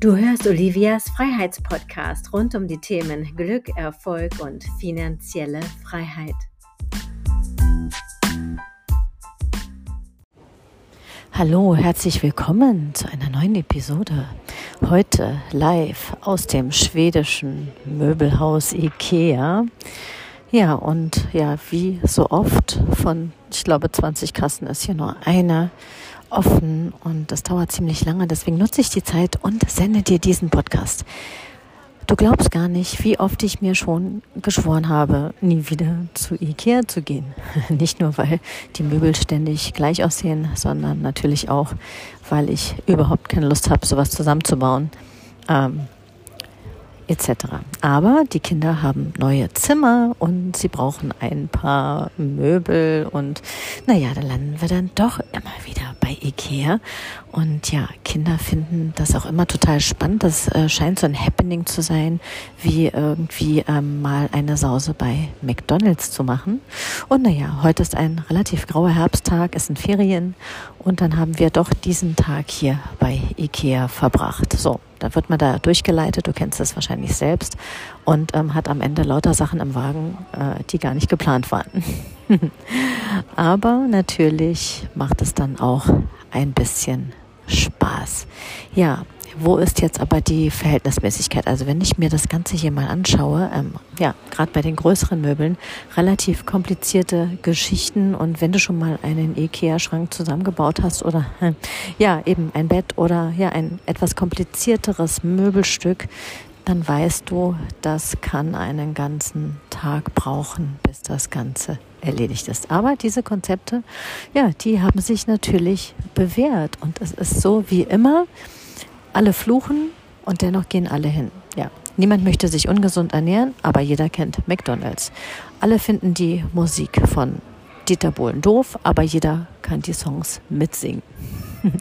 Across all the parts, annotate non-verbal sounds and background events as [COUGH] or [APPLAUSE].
Du hörst Olivias Freiheitspodcast rund um die Themen Glück, Erfolg und finanzielle Freiheit. Hallo, herzlich willkommen zu einer neuen Episode. Heute live aus dem schwedischen Möbelhaus IKEA. Ja, und ja, wie so oft von, ich glaube, 20 Kassen ist hier nur eine offen und das dauert ziemlich lange. Deswegen nutze ich die Zeit und sende dir diesen Podcast. Du glaubst gar nicht, wie oft ich mir schon geschworen habe, nie wieder zu Ikea zu gehen. [LAUGHS] Nicht nur, weil die Möbel ständig gleich aussehen, sondern natürlich auch, weil ich überhaupt keine Lust habe, sowas zusammenzubauen. Ähm, etc. Aber die Kinder haben neue Zimmer und sie brauchen ein paar Möbel und naja, da landen wir dann doch immer wieder bei Ikea. Und ja, Kinder finden das auch immer total spannend. Das äh, scheint so ein Happening zu sein, wie irgendwie ähm, mal eine Sause bei McDonald's zu machen. Und naja, heute ist ein relativ grauer Herbsttag, es sind Ferien und dann haben wir doch diesen Tag hier bei Ikea verbracht. So, da wird man da durchgeleitet, du kennst das wahrscheinlich selbst, und ähm, hat am Ende lauter Sachen im Wagen, äh, die gar nicht geplant waren. [LAUGHS] Aber natürlich macht es dann auch ein bisschen Spaß. Ja, wo ist jetzt aber die Verhältnismäßigkeit? Also wenn ich mir das Ganze hier mal anschaue, ähm, ja, gerade bei den größeren Möbeln, relativ komplizierte Geschichten und wenn du schon mal einen Ikea-Schrank zusammengebaut hast oder äh, ja, eben ein Bett oder ja, ein etwas komplizierteres Möbelstück, dann weißt du, das kann einen ganzen Tag brauchen, bis das Ganze erledigt ist. Aber diese Konzepte, ja, die haben sich natürlich bewährt und es ist so wie immer, alle fluchen und dennoch gehen alle hin. Ja, niemand möchte sich ungesund ernähren, aber jeder kennt McDonald's. Alle finden die Musik von Dieter Bohlen doof, aber jeder kann die Songs mitsingen. [LAUGHS]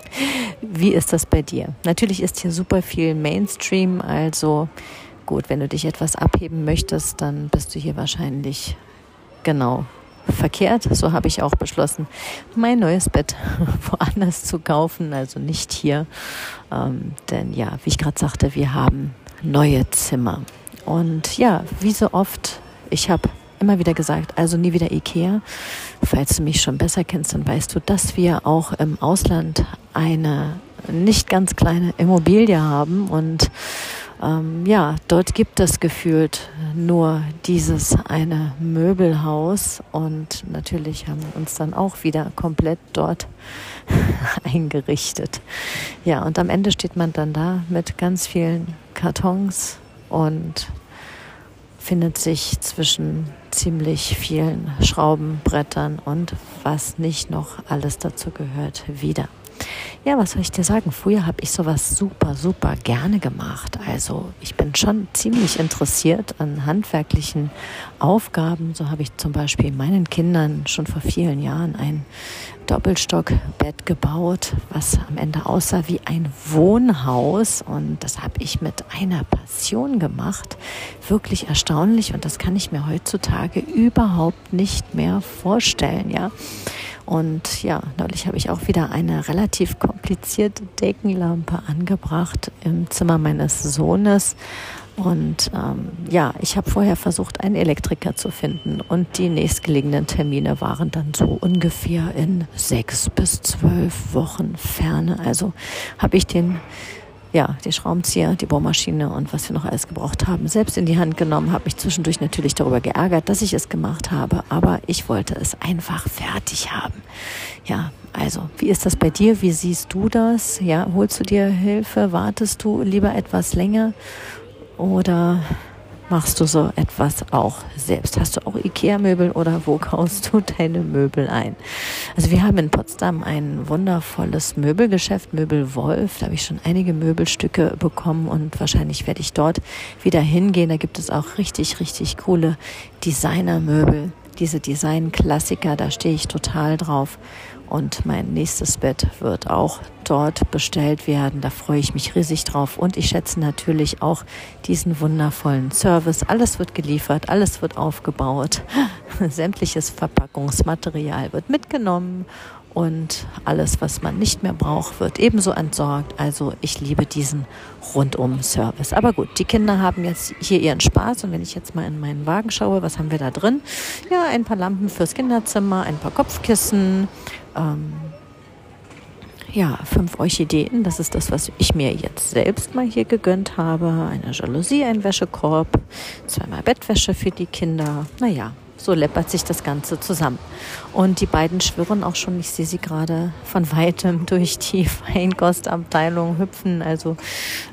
Wie ist das bei dir? Natürlich ist hier super viel Mainstream, also gut, wenn du dich etwas abheben möchtest, dann bist du hier wahrscheinlich genau verkehrt. So habe ich auch beschlossen, mein neues Bett [LAUGHS] woanders zu kaufen, also nicht hier. Ähm, denn ja, wie ich gerade sagte, wir haben neue Zimmer. Und ja, wie so oft, ich habe immer wieder gesagt, also nie wieder Ikea. Falls du mich schon besser kennst, dann weißt du, dass wir auch im Ausland eine nicht ganz kleine Immobilie haben und ähm, ja, dort gibt es gefühlt nur dieses eine Möbelhaus und natürlich haben wir uns dann auch wieder komplett dort [LAUGHS] eingerichtet. Ja, und am Ende steht man dann da mit ganz vielen Kartons und findet sich zwischen ziemlich vielen Schraubenbrettern und was nicht noch alles dazu gehört wieder. Ja, was soll ich dir sagen? Früher habe ich sowas super, super gerne gemacht. Also ich bin schon ziemlich interessiert an handwerklichen Aufgaben. So habe ich zum Beispiel meinen Kindern schon vor vielen Jahren ein Doppelstockbett gebaut, was am Ende aussah wie ein Wohnhaus. Und das habe ich mit einer Passion gemacht. Wirklich erstaunlich. Und das kann ich mir heutzutage überhaupt nicht mehr vorstellen. Ja. Und ja, neulich habe ich auch wieder eine relativ komplizierte Deckenlampe angebracht im Zimmer meines Sohnes. Und ähm, ja, ich habe vorher versucht, einen Elektriker zu finden. Und die nächstgelegenen Termine waren dann so ungefähr in sechs bis zwölf Wochen Ferne. Also habe ich den ja, die Schraubenzieher, die Bohrmaschine und was wir noch alles gebraucht haben, selbst in die Hand genommen, habe mich zwischendurch natürlich darüber geärgert, dass ich es gemacht habe, aber ich wollte es einfach fertig haben. Ja, also, wie ist das bei dir? Wie siehst du das? Ja, holst du dir Hilfe? Wartest du lieber etwas länger? Oder machst du so etwas auch selbst? Hast du auch Ikea-Möbel oder wo kaufst du deine Möbel ein? Also wir haben in Potsdam ein wundervolles Möbelgeschäft, Möbel Wolf. Da habe ich schon einige Möbelstücke bekommen und wahrscheinlich werde ich dort wieder hingehen. Da gibt es auch richtig, richtig coole Designermöbel. Diese Design-Klassiker, da stehe ich total drauf. Und mein nächstes Bett wird auch dort bestellt werden. Da freue ich mich riesig drauf. Und ich schätze natürlich auch diesen wundervollen Service. Alles wird geliefert, alles wird aufgebaut. [LAUGHS] Sämtliches Verpackungsmaterial wird mitgenommen und alles, was man nicht mehr braucht, wird ebenso entsorgt. Also ich liebe diesen Rundum-Service. Aber gut, die Kinder haben jetzt hier ihren Spaß und wenn ich jetzt mal in meinen Wagen schaue, was haben wir da drin? Ja, ein paar Lampen fürs Kinderzimmer, ein paar Kopfkissen, ähm, ja, fünf Orchideen, das ist das, was ich mir jetzt selbst mal hier gegönnt habe. Eine Jalousie, ein Wäschekorb, zweimal Bettwäsche für die Kinder. Naja, so läppert sich das Ganze zusammen. Und die beiden schwirren auch schon, ich sehe sie gerade von [LAUGHS] weitem durch die Feinkostabteilung hüpfen. Also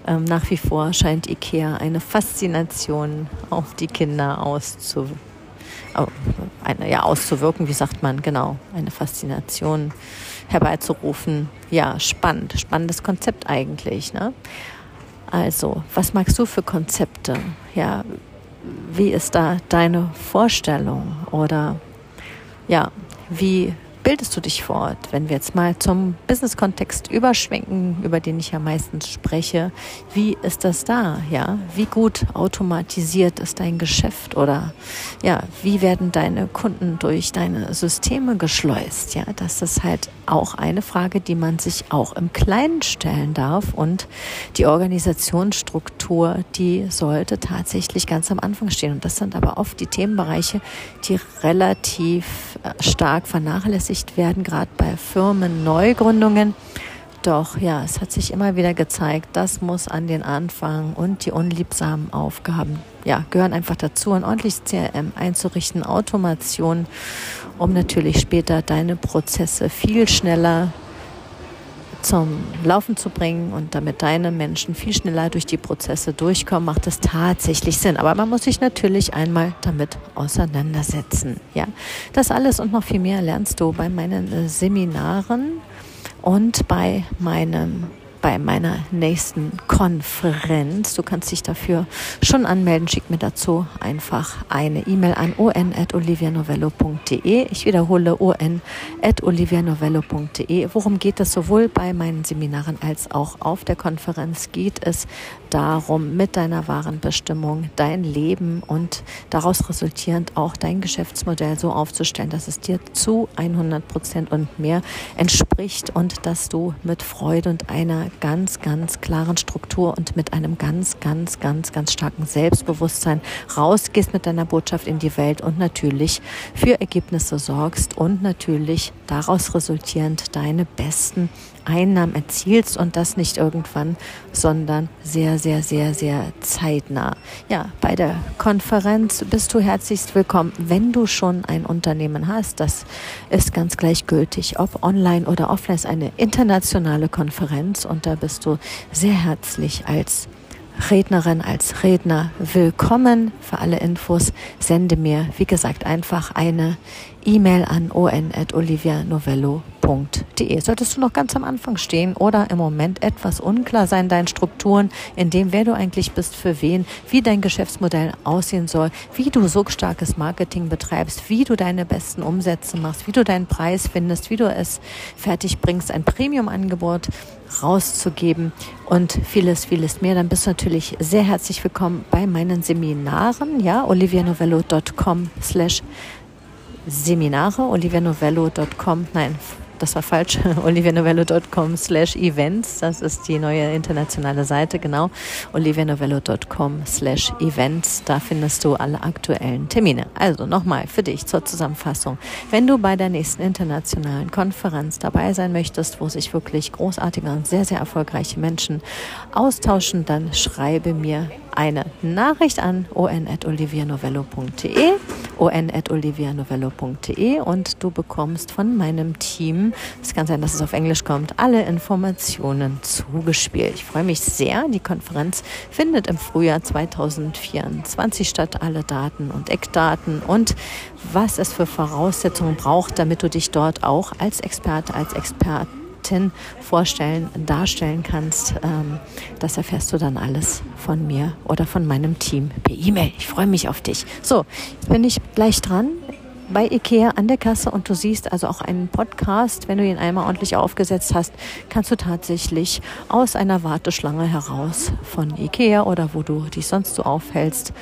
ähm, nach wie vor scheint Ikea eine Faszination auf die Kinder auszu eine, ja, auszuwirken, wie sagt man, genau, eine Faszination herbeizurufen. Ja, spannend, spannendes Konzept eigentlich. Ne? Also, was magst du für Konzepte? Ja, wie ist da deine Vorstellung? Oder ja, wie bildest du dich fort? Wenn wir jetzt mal zum Business-Kontext überschwenken, über den ich ja meistens spreche, wie ist das da? Ja, wie gut automatisiert ist dein Geschäft oder ja, wie werden deine Kunden durch deine Systeme geschleust? Ja, das ist halt auch eine Frage, die man sich auch im Kleinen stellen darf und die Organisationsstruktur, die sollte tatsächlich ganz am Anfang stehen. Und das sind aber oft die Themenbereiche, die relativ äh, stark vernachlässigt berücksichtigt werden, gerade bei Firmenneugründungen. Doch ja, es hat sich immer wieder gezeigt, das muss an den Anfang und die unliebsamen Aufgaben ja, gehören einfach dazu, ein ordentliches CRM einzurichten, Automation, um natürlich später deine Prozesse viel schneller zum Laufen zu bringen und damit deine Menschen viel schneller durch die Prozesse durchkommen, macht es tatsächlich Sinn. Aber man muss sich natürlich einmal damit auseinandersetzen. Ja, das alles und noch viel mehr lernst du bei meinen äh, Seminaren und bei meinem bei meiner nächsten Konferenz. Du kannst dich dafür schon anmelden. Schick mir dazu einfach eine E-Mail an on.olivianovello.de. Ich wiederhole on.olivianovello.de. Worum geht es sowohl bei meinen Seminaren als auch auf der Konferenz? Geht es darum, mit deiner wahren Bestimmung dein Leben und daraus resultierend auch dein Geschäftsmodell so aufzustellen, dass es dir zu 100 Prozent und mehr entspricht und dass du mit Freude und einer ganz, ganz klaren Struktur und mit einem ganz, ganz, ganz, ganz starken Selbstbewusstsein rausgehst mit deiner Botschaft in die Welt und natürlich für Ergebnisse sorgst und natürlich daraus resultierend deine besten Einnahmen erzielst und das nicht irgendwann, sondern sehr, sehr, sehr, sehr zeitnah. Ja, bei der Konferenz bist du herzlichst willkommen, wenn du schon ein Unternehmen hast. Das ist ganz gleichgültig, ob online oder offline ist eine internationale Konferenz und da bist du sehr herzlich als Rednerin, als Redner willkommen. Für alle Infos sende mir, wie gesagt, einfach eine E-Mail an on.olivianovello.de. Solltest du noch ganz am Anfang stehen oder im Moment etwas unklar sein, deinen Strukturen, in dem, wer du eigentlich bist, für wen, wie dein Geschäftsmodell aussehen soll, wie du so starkes Marketing betreibst, wie du deine besten Umsätze machst, wie du deinen Preis findest, wie du es fertig bringst, ein Premium-Angebot rauszugeben und vieles, vieles mehr, dann bist du natürlich sehr herzlich willkommen bei meinen Seminaren, ja, olivianovello.com slash Seminare, olivernovello.com, nein, das war falsch, [LAUGHS] olivernovello.com slash events, das ist die neue internationale Seite, genau, olivernovello.com slash events, da findest du alle aktuellen Termine. Also nochmal für dich zur Zusammenfassung, wenn du bei der nächsten internationalen Konferenz dabei sein möchtest, wo sich wirklich großartige und sehr, sehr erfolgreiche Menschen austauschen, dann schreibe mir eine Nachricht an on.olivianovello.de on.olivianovello.de und du bekommst von meinem Team, es kann sein, dass es auf Englisch kommt, alle Informationen zugespielt. Ich freue mich sehr. Die Konferenz findet im Frühjahr 2024 statt. Alle Daten und Eckdaten und was es für Voraussetzungen braucht, damit du dich dort auch als Experte, als Experten Expertin vorstellen, darstellen kannst, ähm, das erfährst du dann alles von mir oder von meinem Team per E-Mail. Ich freue mich auf dich. So, jetzt bin ich gleich dran bei Ikea an der Kasse und du siehst also auch einen Podcast, wenn du ihn einmal ordentlich aufgesetzt hast, kannst du tatsächlich aus einer Warteschlange heraus von Ikea oder wo du dich sonst so aufhältst,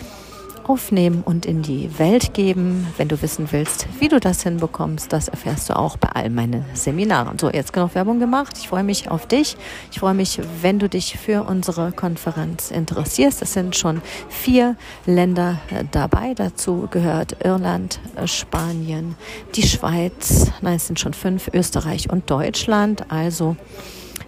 aufnehmen und in die Welt geben. Wenn du wissen willst, wie du das hinbekommst, das erfährst du auch bei all meinen Seminaren. So, jetzt genug Werbung gemacht. Ich freue mich auf dich. Ich freue mich, wenn du dich für unsere Konferenz interessierst. Es sind schon vier Länder äh, dabei. Dazu gehört Irland, äh, Spanien, die Schweiz. Nein, es sind schon fünf, Österreich und Deutschland. Also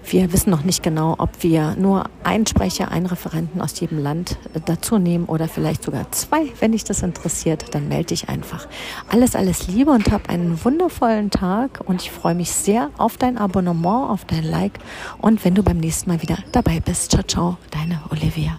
wir wissen noch nicht genau, ob wir nur einen Sprecher, einen Referenten aus jedem Land äh, dazu nehmen oder vielleicht sogar zwei. Wenn dich das interessiert, dann melde dich einfach. Alles, alles Liebe und hab einen wundervollen Tag und ich freue mich sehr auf dein Abonnement, auf dein Like und wenn du beim nächsten Mal wieder dabei bist. Ciao, ciao, deine Olivia.